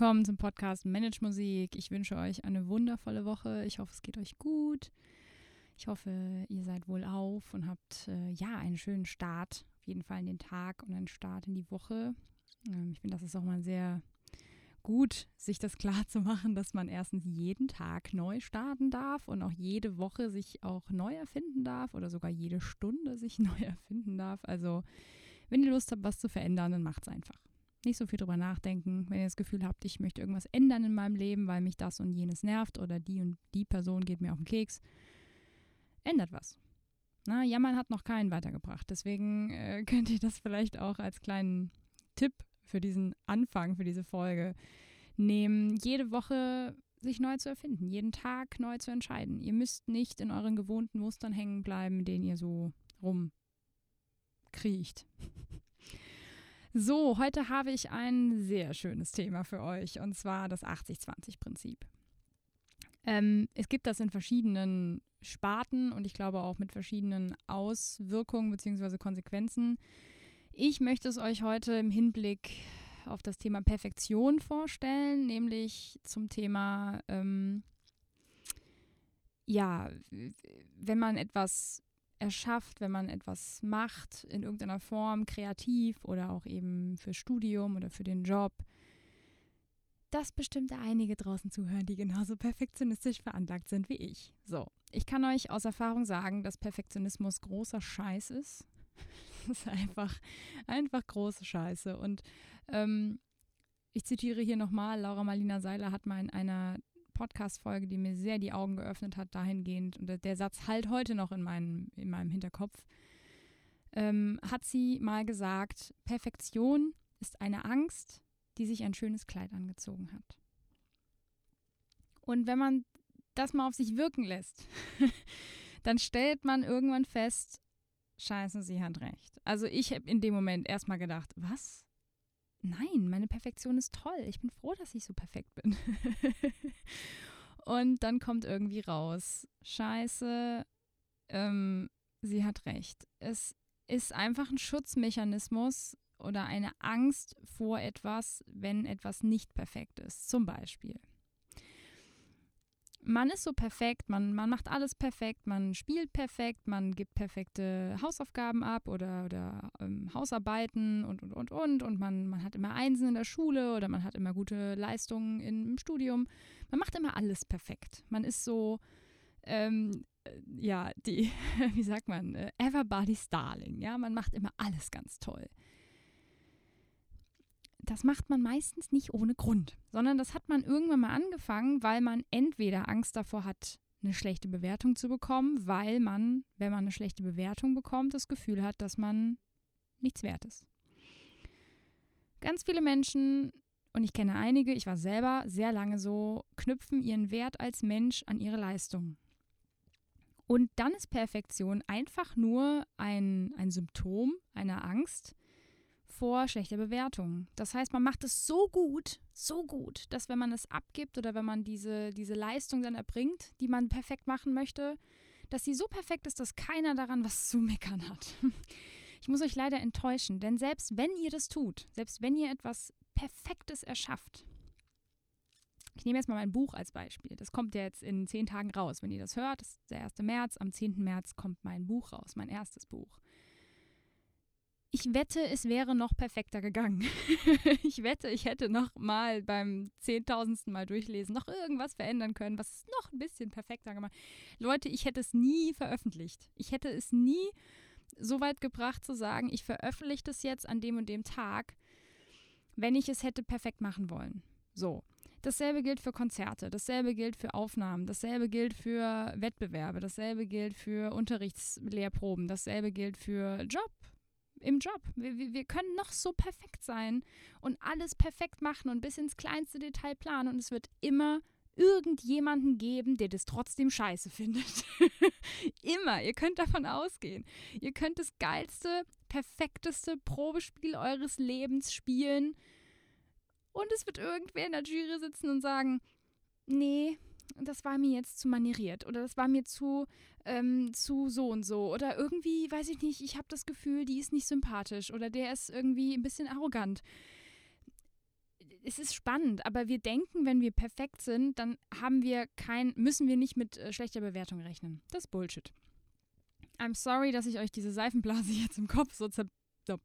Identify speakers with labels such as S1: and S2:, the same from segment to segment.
S1: Willkommen zum Podcast Manage Musik. Ich wünsche euch eine wundervolle Woche. Ich hoffe, es geht euch gut. Ich hoffe, ihr seid wohl auf und habt äh, ja einen schönen Start, auf jeden Fall in den Tag und einen Start in die Woche. Ähm, ich finde, das ist auch mal sehr gut, sich das klar zu machen, dass man erstens jeden Tag neu starten darf und auch jede Woche sich auch neu erfinden darf oder sogar jede Stunde sich neu erfinden darf. Also, wenn ihr Lust habt, was zu verändern, dann macht es einfach. Nicht so viel drüber nachdenken. Wenn ihr das Gefühl habt, ich möchte irgendwas ändern in meinem Leben, weil mich das und jenes nervt oder die und die Person geht mir auf den Keks, ändert was. Na, Jammern hat noch keinen weitergebracht. Deswegen äh, könnt ihr das vielleicht auch als kleinen Tipp für diesen Anfang, für diese Folge nehmen, jede Woche sich neu zu erfinden, jeden Tag neu zu entscheiden. Ihr müsst nicht in euren gewohnten Mustern hängen bleiben, denen ihr so rumkriecht. So, heute habe ich ein sehr schönes Thema für euch und zwar das 80-20-Prinzip. Ähm, es gibt das in verschiedenen Sparten und ich glaube auch mit verschiedenen Auswirkungen bzw. Konsequenzen. Ich möchte es euch heute im Hinblick auf das Thema Perfektion vorstellen, nämlich zum Thema, ähm, ja, wenn man etwas erschafft, wenn man etwas macht in irgendeiner Form, kreativ oder auch eben für Studium oder für den Job, dass bestimmt einige draußen zuhören, die genauso perfektionistisch veranlagt sind wie ich. So, ich kann euch aus Erfahrung sagen, dass Perfektionismus großer Scheiß ist. Das ist einfach, einfach große Scheiße. Und ähm, ich zitiere hier nochmal, Laura Marlina Seiler hat mal in einer Podcast-Folge, die mir sehr die Augen geöffnet hat, dahingehend, und der Satz halt heute noch in, meinem, in meinem Hinterkopf, ähm, hat sie mal gesagt, Perfektion ist eine Angst, die sich ein schönes Kleid angezogen hat. Und wenn man das mal auf sich wirken lässt, dann stellt man irgendwann fest, scheiße, sie hat recht. Also ich habe in dem Moment erstmal gedacht, was? Nein, meine Perfektion ist toll. Ich bin froh, dass ich so perfekt bin. Und dann kommt irgendwie raus, scheiße, ähm, sie hat recht. Es ist einfach ein Schutzmechanismus oder eine Angst vor etwas, wenn etwas nicht perfekt ist. Zum Beispiel man ist so perfekt, man, man macht alles perfekt, man spielt perfekt, man gibt perfekte Hausaufgaben ab oder, oder ähm, Hausarbeiten und, und, und, und. Und man, man hat immer Einsen in der Schule oder man hat immer gute Leistungen im Studium. Man macht immer alles perfekt. Man ist so, ähm, äh, ja, die, wie sagt man, äh, everybody's darling. Ja, man macht immer alles ganz toll das macht man meistens nicht ohne Grund, sondern das hat man irgendwann mal angefangen, weil man entweder Angst davor hat, eine schlechte Bewertung zu bekommen, weil man, wenn man eine schlechte Bewertung bekommt, das Gefühl hat, dass man nichts wert ist. Ganz viele Menschen, und ich kenne einige, ich war selber sehr lange so, knüpfen ihren Wert als Mensch an ihre Leistung. Und dann ist Perfektion einfach nur ein, ein Symptom einer Angst, vor schlechter Bewertung. Das heißt, man macht es so gut, so gut, dass wenn man es abgibt oder wenn man diese, diese Leistung dann erbringt, die man perfekt machen möchte, dass sie so perfekt ist, dass keiner daran was zu meckern hat. Ich muss euch leider enttäuschen, denn selbst wenn ihr das tut, selbst wenn ihr etwas Perfektes erschafft, ich nehme jetzt mal mein Buch als Beispiel. Das kommt ja jetzt in zehn Tagen raus. Wenn ihr das hört, das ist der 1. März. Am 10. März kommt mein Buch raus, mein erstes Buch. Ich wette, es wäre noch perfekter gegangen. ich wette, ich hätte noch mal beim zehntausendsten Mal durchlesen noch irgendwas verändern können, was es noch ein bisschen perfekter gemacht. Leute, ich hätte es nie veröffentlicht. Ich hätte es nie so weit gebracht zu sagen, ich veröffentliche das jetzt an dem und dem Tag, wenn ich es hätte perfekt machen wollen. So. Dasselbe gilt für Konzerte, dasselbe gilt für Aufnahmen, dasselbe gilt für Wettbewerbe, dasselbe gilt für Unterrichtslehrproben, dasselbe gilt für Job, im Job. Wir, wir können noch so perfekt sein und alles perfekt machen und bis ins kleinste Detail planen und es wird immer irgendjemanden geben, der das trotzdem scheiße findet. immer. Ihr könnt davon ausgehen. Ihr könnt das geilste, perfekteste Probespiel eures Lebens spielen und es wird irgendwer in der Jury sitzen und sagen, nee, das war mir jetzt zu manieriert oder das war mir zu, ähm, zu so und so oder irgendwie, weiß ich nicht, ich habe das Gefühl, die ist nicht sympathisch oder der ist irgendwie ein bisschen arrogant. es ist spannend, aber wir denken, wenn wir perfekt sind, dann haben wir kein, müssen wir nicht mit äh, schlechter Bewertung rechnen. Das ist Bullshit. I'm sorry, dass ich euch diese Seifenblase jetzt im Kopf so, zer so,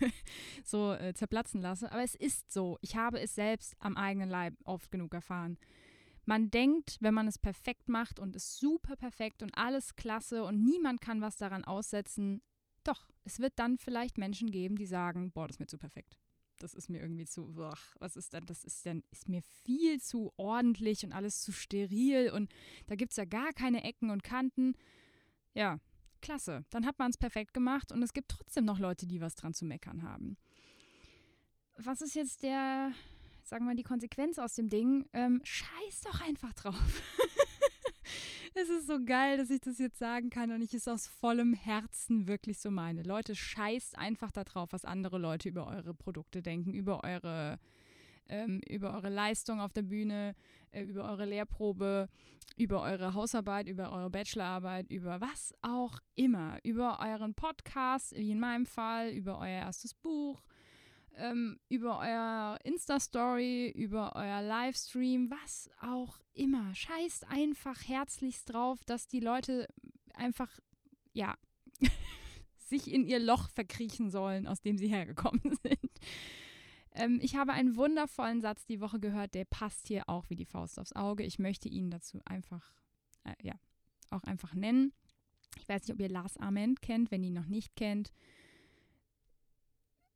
S1: so äh, zerplatzen lasse, aber es ist so. Ich habe es selbst am eigenen Leib oft genug erfahren. Man denkt, wenn man es perfekt macht und ist super perfekt und alles klasse und niemand kann was daran aussetzen, doch, es wird dann vielleicht Menschen geben, die sagen, boah, das ist mir zu perfekt. Das ist mir irgendwie zu, ach, was ist denn, das ist dann, ist mir viel zu ordentlich und alles zu steril und da gibt es ja gar keine Ecken und Kanten. Ja, klasse. Dann hat man es perfekt gemacht und es gibt trotzdem noch Leute, die was dran zu meckern haben. Was ist jetzt der, sagen wir mal, die Konsequenz aus dem Ding, ähm, scheiß doch einfach drauf. es ist so geil, dass ich das jetzt sagen kann und ich es aus vollem Herzen wirklich so meine. Leute, scheißt einfach darauf, was andere Leute über eure Produkte denken, über eure, ähm, über eure Leistung auf der Bühne, äh, über eure Lehrprobe, über eure Hausarbeit, über eure Bachelorarbeit, über was auch immer, über euren Podcast, wie in meinem Fall, über euer erstes Buch ähm, über euer Insta-Story, über euer Livestream, was auch immer. Scheißt einfach herzlichst drauf, dass die Leute einfach, ja, sich in ihr Loch verkriechen sollen, aus dem sie hergekommen sind. Ähm, ich habe einen wundervollen Satz die Woche gehört, der passt hier auch wie die Faust aufs Auge. Ich möchte ihn dazu einfach, äh, ja, auch einfach nennen. Ich weiß nicht, ob ihr Lars Ament kennt. Wenn ihr ihn noch nicht kennt,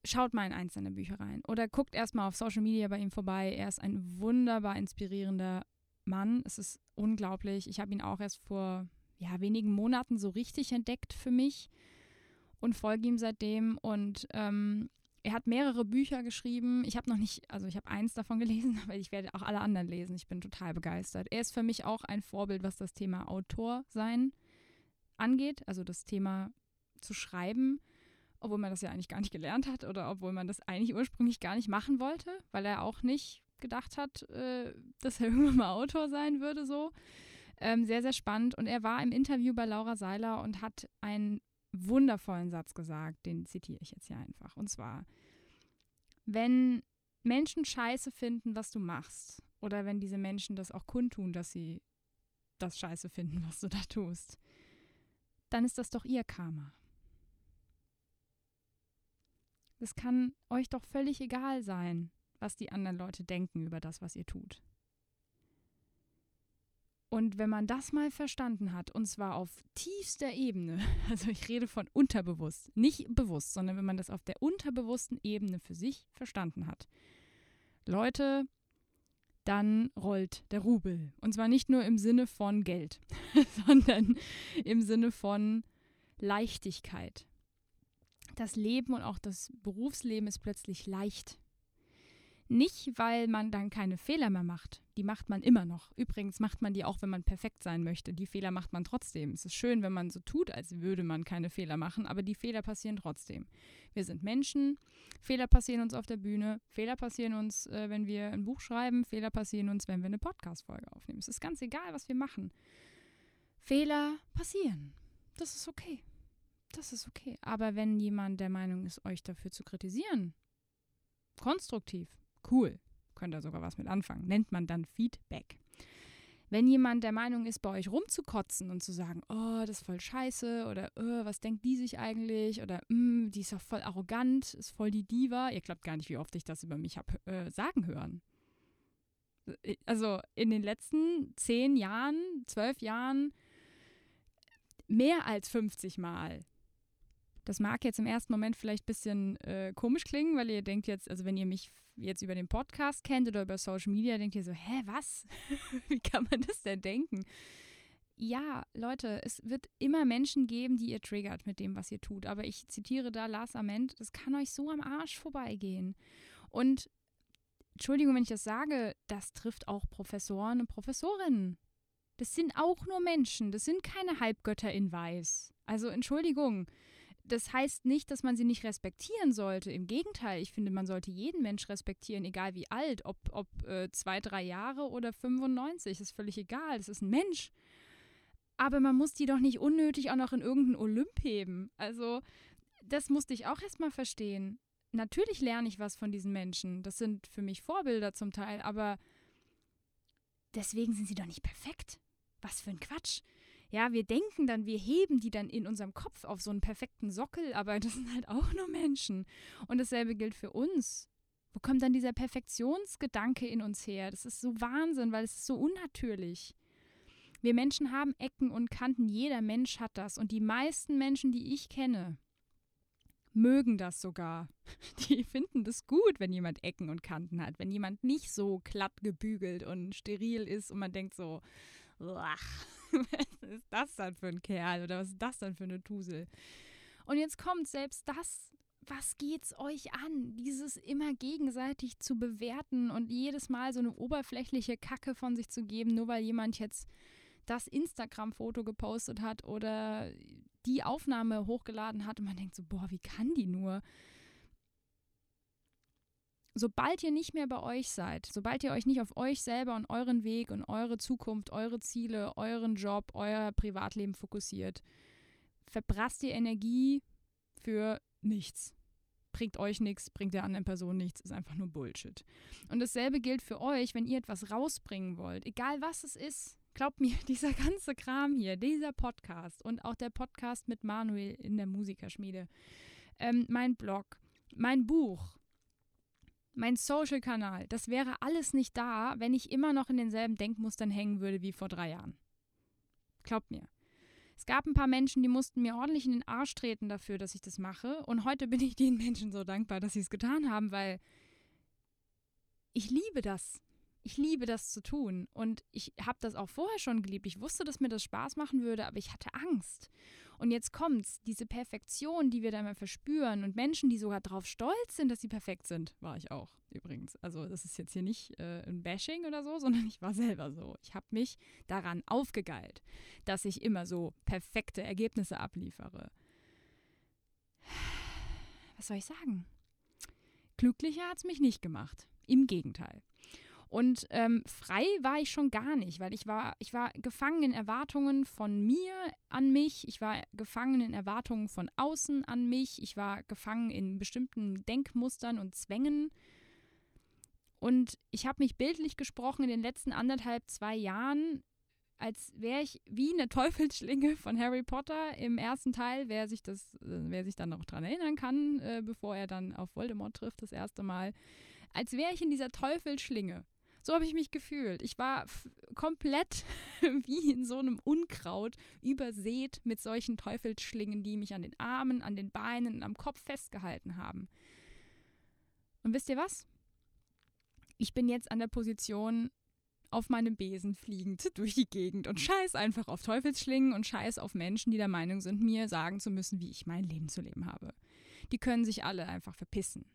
S1: schaut mal in eins seiner Bücher rein oder guckt erstmal auf Social Media bei ihm vorbei. Er ist ein wunderbar inspirierender Mann. Es ist unglaublich. Ich habe ihn auch erst vor ja, wenigen Monaten so richtig entdeckt für mich und folge ihm seitdem. Und ähm, er hat mehrere Bücher geschrieben. Ich habe noch nicht, also ich habe eins davon gelesen, aber ich werde auch alle anderen lesen. Ich bin total begeistert. Er ist für mich auch ein Vorbild, was das Thema Autor sein angeht, also das Thema zu schreiben obwohl man das ja eigentlich gar nicht gelernt hat oder obwohl man das eigentlich ursprünglich gar nicht machen wollte, weil er auch nicht gedacht hat, äh, dass er irgendwann mal Autor sein würde, so. Ähm, sehr, sehr spannend. Und er war im Interview bei Laura Seiler und hat einen wundervollen Satz gesagt, den zitiere ich jetzt hier einfach. Und zwar, wenn Menschen scheiße finden, was du machst, oder wenn diese Menschen das auch kundtun, dass sie das scheiße finden, was du da tust, dann ist das doch ihr Karma. Es kann euch doch völlig egal sein, was die anderen Leute denken über das, was ihr tut. Und wenn man das mal verstanden hat, und zwar auf tiefster Ebene, also ich rede von unterbewusst, nicht bewusst, sondern wenn man das auf der unterbewussten Ebene für sich verstanden hat, Leute, dann rollt der Rubel. Und zwar nicht nur im Sinne von Geld, sondern im Sinne von Leichtigkeit das Leben und auch das Berufsleben ist plötzlich leicht. Nicht, weil man dann keine Fehler mehr macht. Die macht man immer noch. Übrigens macht man die auch, wenn man perfekt sein möchte. Die Fehler macht man trotzdem. Es ist schön, wenn man so tut, als würde man keine Fehler machen, aber die Fehler passieren trotzdem. Wir sind Menschen. Fehler passieren uns auf der Bühne. Fehler passieren uns, äh, wenn wir ein Buch schreiben. Fehler passieren uns, wenn wir eine Podcast-Folge aufnehmen. Es ist ganz egal, was wir machen. Fehler passieren. Das ist okay das ist okay. Aber wenn jemand der Meinung ist, euch dafür zu kritisieren, konstruktiv, cool, könnt ihr sogar was mit anfangen, nennt man dann Feedback. Wenn jemand der Meinung ist, bei euch rumzukotzen und zu sagen, oh, das ist voll scheiße oder oh, was denkt die sich eigentlich oder mm, die ist doch voll arrogant, ist voll die Diva, ihr glaubt gar nicht, wie oft ich das über mich habe äh, sagen hören. Äh, also in den letzten zehn Jahren, zwölf Jahren, mehr als 50 Mal das mag jetzt im ersten Moment vielleicht ein bisschen äh, komisch klingen, weil ihr denkt jetzt, also wenn ihr mich jetzt über den Podcast kennt oder über Social Media, denkt ihr so, hä, was? Wie kann man das denn denken? Ja, Leute, es wird immer Menschen geben, die ihr triggert mit dem, was ihr tut. Aber ich zitiere da Lars Ament, das kann euch so am Arsch vorbeigehen. Und Entschuldigung, wenn ich das sage, das trifft auch Professoren und Professorinnen. Das sind auch nur Menschen, das sind keine Halbgötter in Weiß. Also Entschuldigung, das heißt nicht, dass man sie nicht respektieren sollte. Im Gegenteil, ich finde, man sollte jeden Mensch respektieren, egal wie alt, ob, ob äh, zwei, drei Jahre oder 95, ist völlig egal. Das ist ein Mensch. Aber man muss die doch nicht unnötig auch noch in irgendeinen Olymp heben. Also, das musste ich auch erstmal verstehen. natürlich lerne ich was von diesen Menschen. Das sind für mich Vorbilder zum Teil, aber deswegen sind sie doch nicht perfekt. Was für ein Quatsch. Ja, wir denken dann, wir heben die dann in unserem Kopf auf so einen perfekten Sockel, aber das sind halt auch nur Menschen. Und dasselbe gilt für uns. Wo kommt dann dieser Perfektionsgedanke in uns her? Das ist so Wahnsinn, weil es ist so unnatürlich. Wir Menschen haben Ecken und Kanten, jeder Mensch hat das. Und die meisten Menschen, die ich kenne, mögen das sogar. Die finden das gut, wenn jemand Ecken und Kanten hat, wenn jemand nicht so glatt gebügelt und steril ist und man denkt so, was ist das dann für ein Kerl oder was ist das dann für eine Tusel? Und jetzt kommt selbst das, was geht's euch an, dieses immer gegenseitig zu bewerten und jedes Mal so eine oberflächliche Kacke von sich zu geben, nur weil jemand jetzt das Instagram-Foto gepostet hat oder die Aufnahme hochgeladen hat und man denkt so, boah, wie kann die nur? Sobald ihr nicht mehr bei euch seid, sobald ihr euch nicht auf euch selber und euren Weg und eure Zukunft, eure Ziele, euren Job, euer Privatleben fokussiert, verprasst ihr Energie für nichts. Bringt euch nichts, bringt der anderen Person nichts, ist einfach nur Bullshit. Und dasselbe gilt für euch, wenn ihr etwas rausbringen wollt, egal was es ist. Glaubt mir, dieser ganze Kram hier, dieser Podcast und auch der Podcast mit Manuel in der Musikerschmiede, ähm, mein Blog, mein Buch, mein Social-Kanal, das wäre alles nicht da, wenn ich immer noch in denselben Denkmustern hängen würde wie vor drei Jahren. Glaubt mir. Es gab ein paar Menschen, die mussten mir ordentlich in den Arsch treten dafür, dass ich das mache. Und heute bin ich den Menschen so dankbar, dass sie es getan haben, weil ich liebe das ich liebe das zu tun und ich habe das auch vorher schon geliebt. Ich wusste, dass mir das Spaß machen würde, aber ich hatte Angst. Und jetzt kommt's, diese Perfektion, die wir da mal verspüren und Menschen, die sogar darauf stolz sind, dass sie perfekt sind, war ich auch übrigens. Also das ist jetzt hier nicht äh, ein Bashing oder so, sondern ich war selber so. Ich habe mich daran aufgegeilt, dass ich immer so perfekte Ergebnisse abliefere. Was soll ich sagen? Glücklicher hat es mich nicht gemacht. Im Gegenteil. Und ähm, frei war ich schon gar nicht, weil ich war, ich war gefangen in Erwartungen von mir an mich, ich war gefangen in Erwartungen von außen an mich, ich war gefangen in bestimmten Denkmustern und Zwängen. Und ich habe mich bildlich gesprochen in den letzten anderthalb, zwei Jahren, als wäre ich wie eine Teufelsschlinge von Harry Potter im ersten Teil, wer sich das, äh, wer sich dann noch dran erinnern kann, äh, bevor er dann auf Voldemort trifft das erste Mal, als wäre ich in dieser Teufelsschlinge. So habe ich mich gefühlt. Ich war komplett wie in so einem Unkraut übersät mit solchen Teufelsschlingen, die mich an den Armen, an den Beinen und am Kopf festgehalten haben. Und wisst ihr was? Ich bin jetzt an der Position auf meinem Besen fliegend durch die Gegend und scheiß einfach auf Teufelsschlingen und scheiß auf Menschen, die der Meinung sind, mir sagen zu müssen, wie ich mein Leben zu leben habe. Die können sich alle einfach verpissen.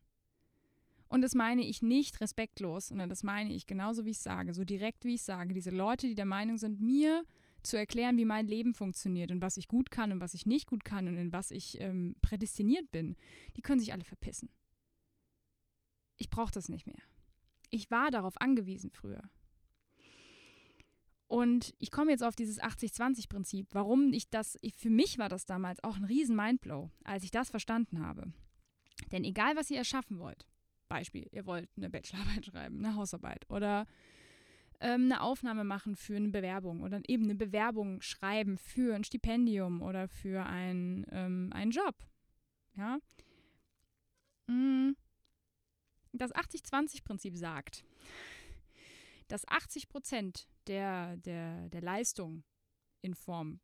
S1: Und das meine ich nicht respektlos, sondern das meine ich genauso, wie ich sage, so direkt, wie ich sage. Diese Leute, die der Meinung sind, mir zu erklären, wie mein Leben funktioniert und was ich gut kann und was ich nicht gut kann und in was ich ähm, prädestiniert bin, die können sich alle verpissen. Ich brauche das nicht mehr. Ich war darauf angewiesen früher. Und ich komme jetzt auf dieses 80-20-Prinzip. Warum ich das, ich, für mich war das damals auch ein riesen Mindblow, als ich das verstanden habe. Denn egal, was ihr erschaffen wollt, Beispiel, ihr wollt eine Bachelorarbeit schreiben, eine Hausarbeit oder ähm, eine Aufnahme machen für eine Bewerbung oder eben eine Bewerbung schreiben für ein Stipendium oder für ein, ähm, einen Job. Ja. Mm. Das 80-20-Prinzip sagt, dass 80 Prozent der, der, der Leistung in Form,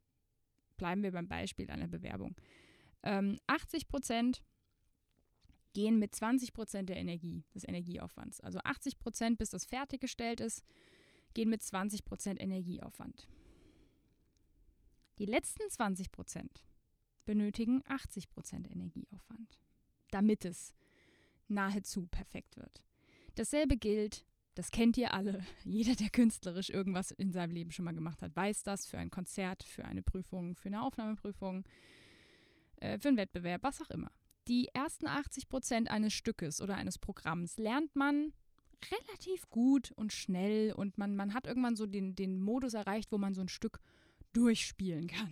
S1: bleiben wir beim Beispiel einer Bewerbung, ähm, 80 Prozent gehen mit 20 Prozent der Energie, des Energieaufwands. Also 80 Prozent, bis das fertiggestellt ist, gehen mit 20 Prozent Energieaufwand. Die letzten 20 Prozent benötigen 80 Prozent Energieaufwand, damit es nahezu perfekt wird. Dasselbe gilt, das kennt ihr alle, jeder, der künstlerisch irgendwas in seinem Leben schon mal gemacht hat, weiß das für ein Konzert, für eine Prüfung, für eine Aufnahmeprüfung, äh, für einen Wettbewerb, was auch immer die ersten 80 Prozent eines Stückes oder eines Programms lernt man relativ gut und schnell und man, man hat irgendwann so den, den Modus erreicht, wo man so ein Stück durchspielen kann.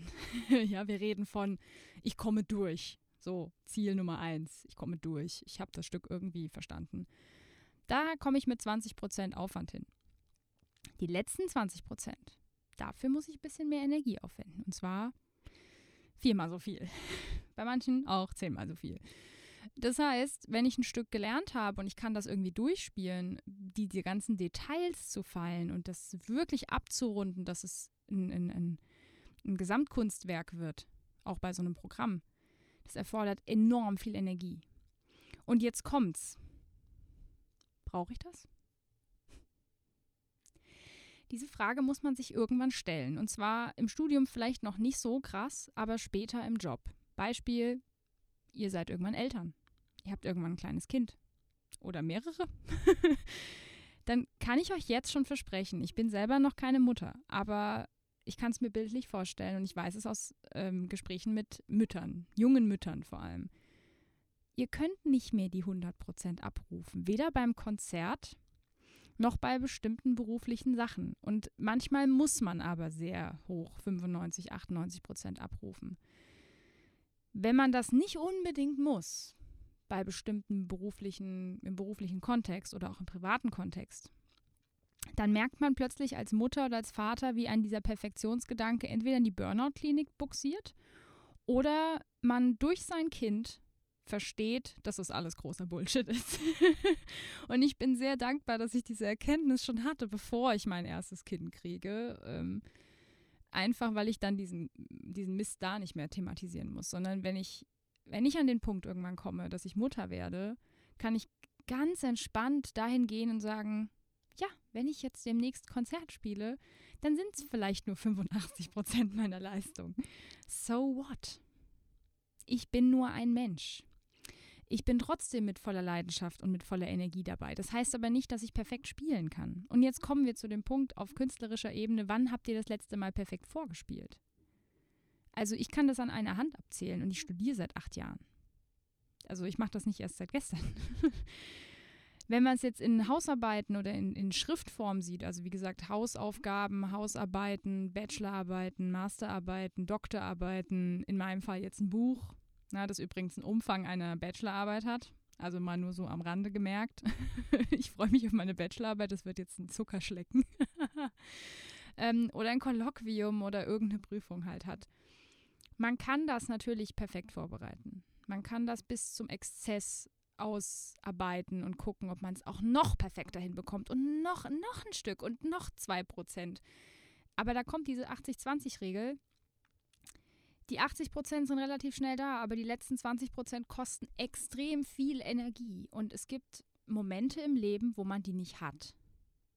S1: ja, wir reden von, ich komme durch. So, Ziel Nummer eins. Ich komme durch. Ich habe das Stück irgendwie verstanden. Da komme ich mit 20% Aufwand hin. Die letzten 20%, dafür muss ich ein bisschen mehr Energie aufwenden. Und zwar viermal so viel. Bei manchen auch zehnmal so viel. Das heißt, wenn ich ein Stück gelernt habe und ich kann das irgendwie durchspielen, die, die ganzen Details zu feilen und das wirklich abzurunden, dass es ein, ein, ein, ein Gesamtkunstwerk wird, auch bei so einem Programm, das erfordert enorm viel Energie. Und jetzt kommt's. Brauche ich das? Diese Frage muss man sich irgendwann stellen. Und zwar im Studium vielleicht noch nicht so krass, aber später im Job. Beispiel, ihr seid irgendwann Eltern. Ihr habt irgendwann ein kleines Kind. Oder mehrere. Dann kann ich euch jetzt schon versprechen, ich bin selber noch keine Mutter, aber ich kann es mir bildlich vorstellen und ich weiß es aus ähm, Gesprächen mit Müttern, jungen Müttern vor allem. Ihr könnt nicht mehr die 100% abrufen, weder beim Konzert noch bei bestimmten beruflichen Sachen. Und manchmal muss man aber sehr hoch 95, 98% abrufen. Wenn man das nicht unbedingt muss, bei bestimmten beruflichen, im beruflichen Kontext oder auch im privaten Kontext, dann merkt man plötzlich als Mutter oder als Vater, wie ein dieser Perfektionsgedanke entweder in die Burnout-Klinik buxiert oder man durch sein Kind versteht, dass das alles großer Bullshit ist. und ich bin sehr dankbar, dass ich diese Erkenntnis schon hatte, bevor ich mein erstes Kind kriege. Ähm, einfach weil ich dann diesen, diesen Mist da nicht mehr thematisieren muss, sondern wenn ich, wenn ich an den Punkt irgendwann komme, dass ich Mutter werde, kann ich ganz entspannt dahin gehen und sagen, ja, wenn ich jetzt demnächst Konzert spiele, dann sind es vielleicht nur 85 Prozent meiner Leistung. So what? Ich bin nur ein Mensch. Ich bin trotzdem mit voller Leidenschaft und mit voller Energie dabei. Das heißt aber nicht, dass ich perfekt spielen kann. Und jetzt kommen wir zu dem Punkt auf künstlerischer Ebene, wann habt ihr das letzte Mal perfekt vorgespielt? Also ich kann das an einer Hand abzählen und ich studiere seit acht Jahren. Also ich mache das nicht erst seit gestern. Wenn man es jetzt in Hausarbeiten oder in, in Schriftform sieht, also wie gesagt Hausaufgaben, Hausarbeiten, Bachelorarbeiten, Masterarbeiten, Doktorarbeiten, in meinem Fall jetzt ein Buch, na, das übrigens einen Umfang einer Bachelorarbeit hat. Also mal nur so am Rande gemerkt. ich freue mich auf meine Bachelorarbeit, das wird jetzt ein Zuckerschlecken. ähm, oder ein Kolloquium oder irgendeine Prüfung halt hat. Man kann das natürlich perfekt vorbereiten. Man kann das bis zum Exzess ausarbeiten und gucken, ob man es auch noch perfekter hinbekommt und noch, noch ein Stück und noch zwei Prozent. Aber da kommt diese 80-20-Regel die 80 Prozent sind relativ schnell da, aber die letzten 20 Prozent kosten extrem viel Energie. Und es gibt Momente im Leben, wo man die nicht hat.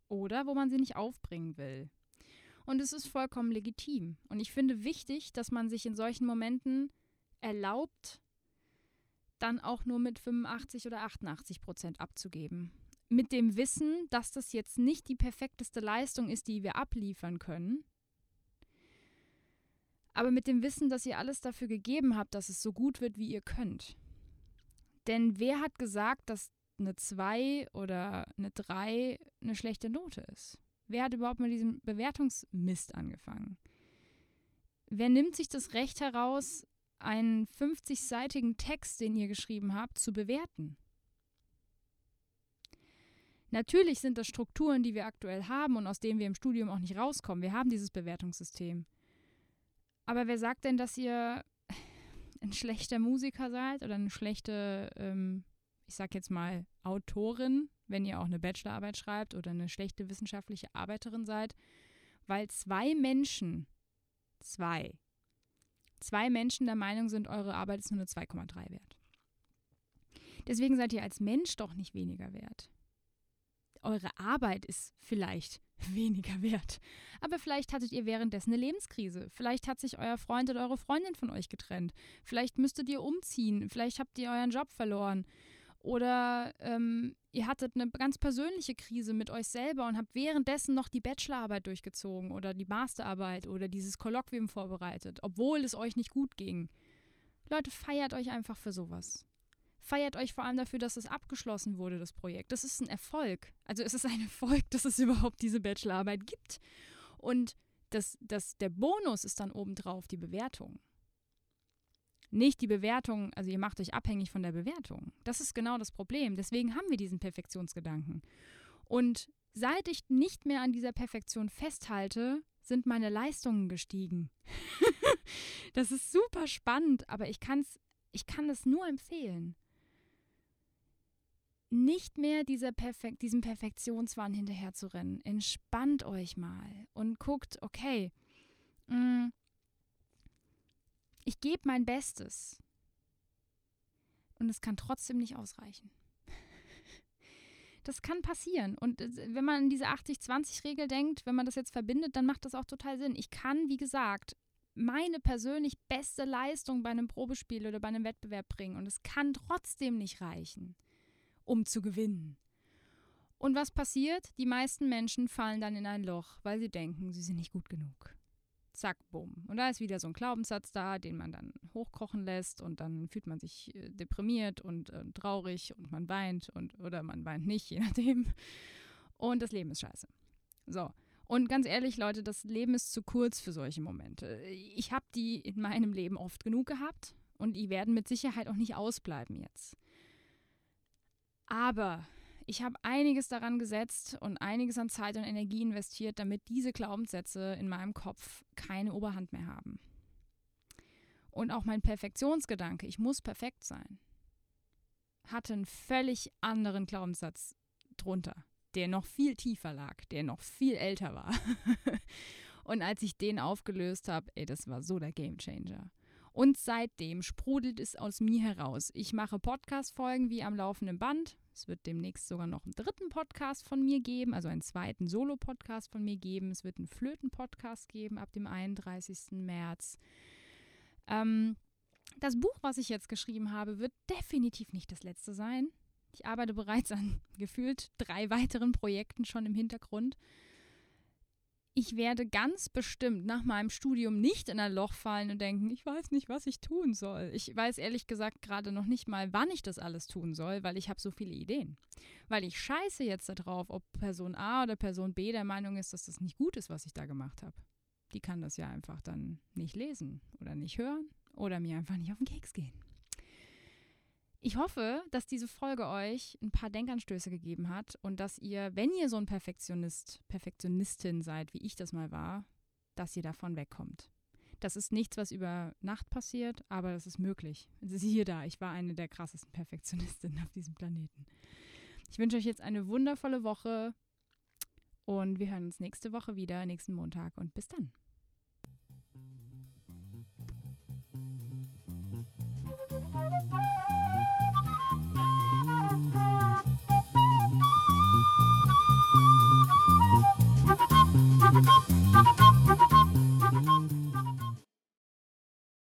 S1: Oder wo man sie nicht aufbringen will. Und es ist vollkommen legitim. Und ich finde wichtig, dass man sich in solchen Momenten erlaubt, dann auch nur mit 85 oder 88 Prozent abzugeben. Mit dem Wissen, dass das jetzt nicht die perfekteste Leistung ist, die wir abliefern können, aber mit dem Wissen, dass ihr alles dafür gegeben habt, dass es so gut wird, wie ihr könnt. Denn wer hat gesagt, dass eine 2 oder eine 3 eine schlechte Note ist? Wer hat überhaupt mit diesem Bewertungsmist angefangen? Wer nimmt sich das Recht heraus, einen 50-seitigen Text, den ihr geschrieben habt, zu bewerten? Natürlich sind das Strukturen, die wir aktuell haben und aus denen wir im Studium auch nicht rauskommen. Wir haben dieses Bewertungssystem. Aber wer sagt denn, dass ihr ein schlechter Musiker seid oder eine schlechte, ähm, ich sag jetzt mal, Autorin, wenn ihr auch eine Bachelorarbeit schreibt oder eine schlechte wissenschaftliche Arbeiterin seid? Weil zwei Menschen, zwei, zwei Menschen der Meinung sind, eure Arbeit ist nur eine 2,3 wert. Deswegen seid ihr als Mensch doch nicht weniger wert. Eure Arbeit ist vielleicht weniger wert. Aber vielleicht hattet ihr währenddessen eine Lebenskrise. Vielleicht hat sich euer Freund oder eure Freundin von euch getrennt. Vielleicht müsstet ihr umziehen. Vielleicht habt ihr euren Job verloren. Oder ähm, ihr hattet eine ganz persönliche Krise mit euch selber und habt währenddessen noch die Bachelorarbeit durchgezogen oder die Masterarbeit oder dieses Kolloquium vorbereitet, obwohl es euch nicht gut ging. Leute, feiert euch einfach für sowas feiert euch vor allem dafür, dass es abgeschlossen wurde, das Projekt. Das ist ein Erfolg. Also es ist ein Erfolg, dass es überhaupt diese Bachelorarbeit gibt. Und das, das, der Bonus ist dann obendrauf die Bewertung. Nicht die Bewertung, also ihr macht euch abhängig von der Bewertung. Das ist genau das Problem. Deswegen haben wir diesen Perfektionsgedanken. Und seit ich nicht mehr an dieser Perfektion festhalte, sind meine Leistungen gestiegen. das ist super spannend, aber ich, kann's, ich kann es nur empfehlen. Nicht mehr dieser Perfek diesem Perfektionswahn hinterher zu rennen. Entspannt euch mal und guckt, okay, mh, mm, ich gebe mein Bestes. Und es kann trotzdem nicht ausreichen. Das kann passieren. Und äh, wenn man an diese 80-20-Regel denkt, wenn man das jetzt verbindet, dann macht das auch total Sinn. Ich kann, wie gesagt, meine persönlich beste Leistung bei einem Probespiel oder bei einem Wettbewerb bringen. Und es kann trotzdem nicht reichen, um zu gewinnen. Und was passiert? Die meisten Menschen fallen dann in ein Loch, weil sie denken, sie sind nicht gut genug zack, bumm. Und da ist wieder so ein Glaubenssatz da, den man dann hochkochen lässt und dann fühlt man sich äh, deprimiert und äh, traurig und man weint und oder man weint nicht, je nachdem. Und das Leben ist scheiße. So. Und ganz ehrlich, Leute, das Leben ist zu kurz für solche Momente. Ich habe die in meinem Leben oft genug gehabt und die werden mit Sicherheit auch nicht ausbleiben jetzt. Aber ich habe einiges daran gesetzt und einiges an Zeit und Energie investiert, damit diese Glaubenssätze in meinem Kopf keine Oberhand mehr haben. Und auch mein Perfektionsgedanke, ich muss perfekt sein, hatte einen völlig anderen Glaubenssatz drunter, der noch viel tiefer lag, der noch viel älter war. und als ich den aufgelöst habe, ey, das war so der Gamechanger. Und seitdem sprudelt es aus mir heraus. Ich mache Podcast-Folgen wie am laufenden Band. Es wird demnächst sogar noch einen dritten Podcast von mir geben, also einen zweiten Solo-Podcast von mir geben. Es wird einen Flöten-Podcast geben ab dem 31. März. Ähm, das Buch, was ich jetzt geschrieben habe, wird definitiv nicht das letzte sein. Ich arbeite bereits an gefühlt drei weiteren Projekten schon im Hintergrund ich werde ganz bestimmt nach meinem Studium nicht in ein Loch fallen und denken, ich weiß nicht, was ich tun soll. Ich weiß ehrlich gesagt gerade noch nicht mal, wann ich das alles tun soll, weil ich habe so viele Ideen. Weil ich scheiße jetzt darauf, ob Person A oder Person B der Meinung ist, dass das nicht gut ist, was ich da gemacht habe. Die kann das ja einfach dann nicht lesen oder nicht hören oder mir einfach nicht auf den Keks gehen. Ich hoffe, dass diese Folge euch ein paar Denkanstöße gegeben hat und dass ihr, wenn ihr so ein Perfektionist, Perfektionistin seid, wie ich das mal war, dass ihr davon wegkommt. Das ist nichts, was über Nacht passiert, aber das ist möglich. Siehe da, ich war eine der krassesten Perfektionistinnen auf diesem Planeten. Ich wünsche euch jetzt eine wundervolle Woche und wir hören uns nächste Woche wieder, nächsten Montag und bis dann.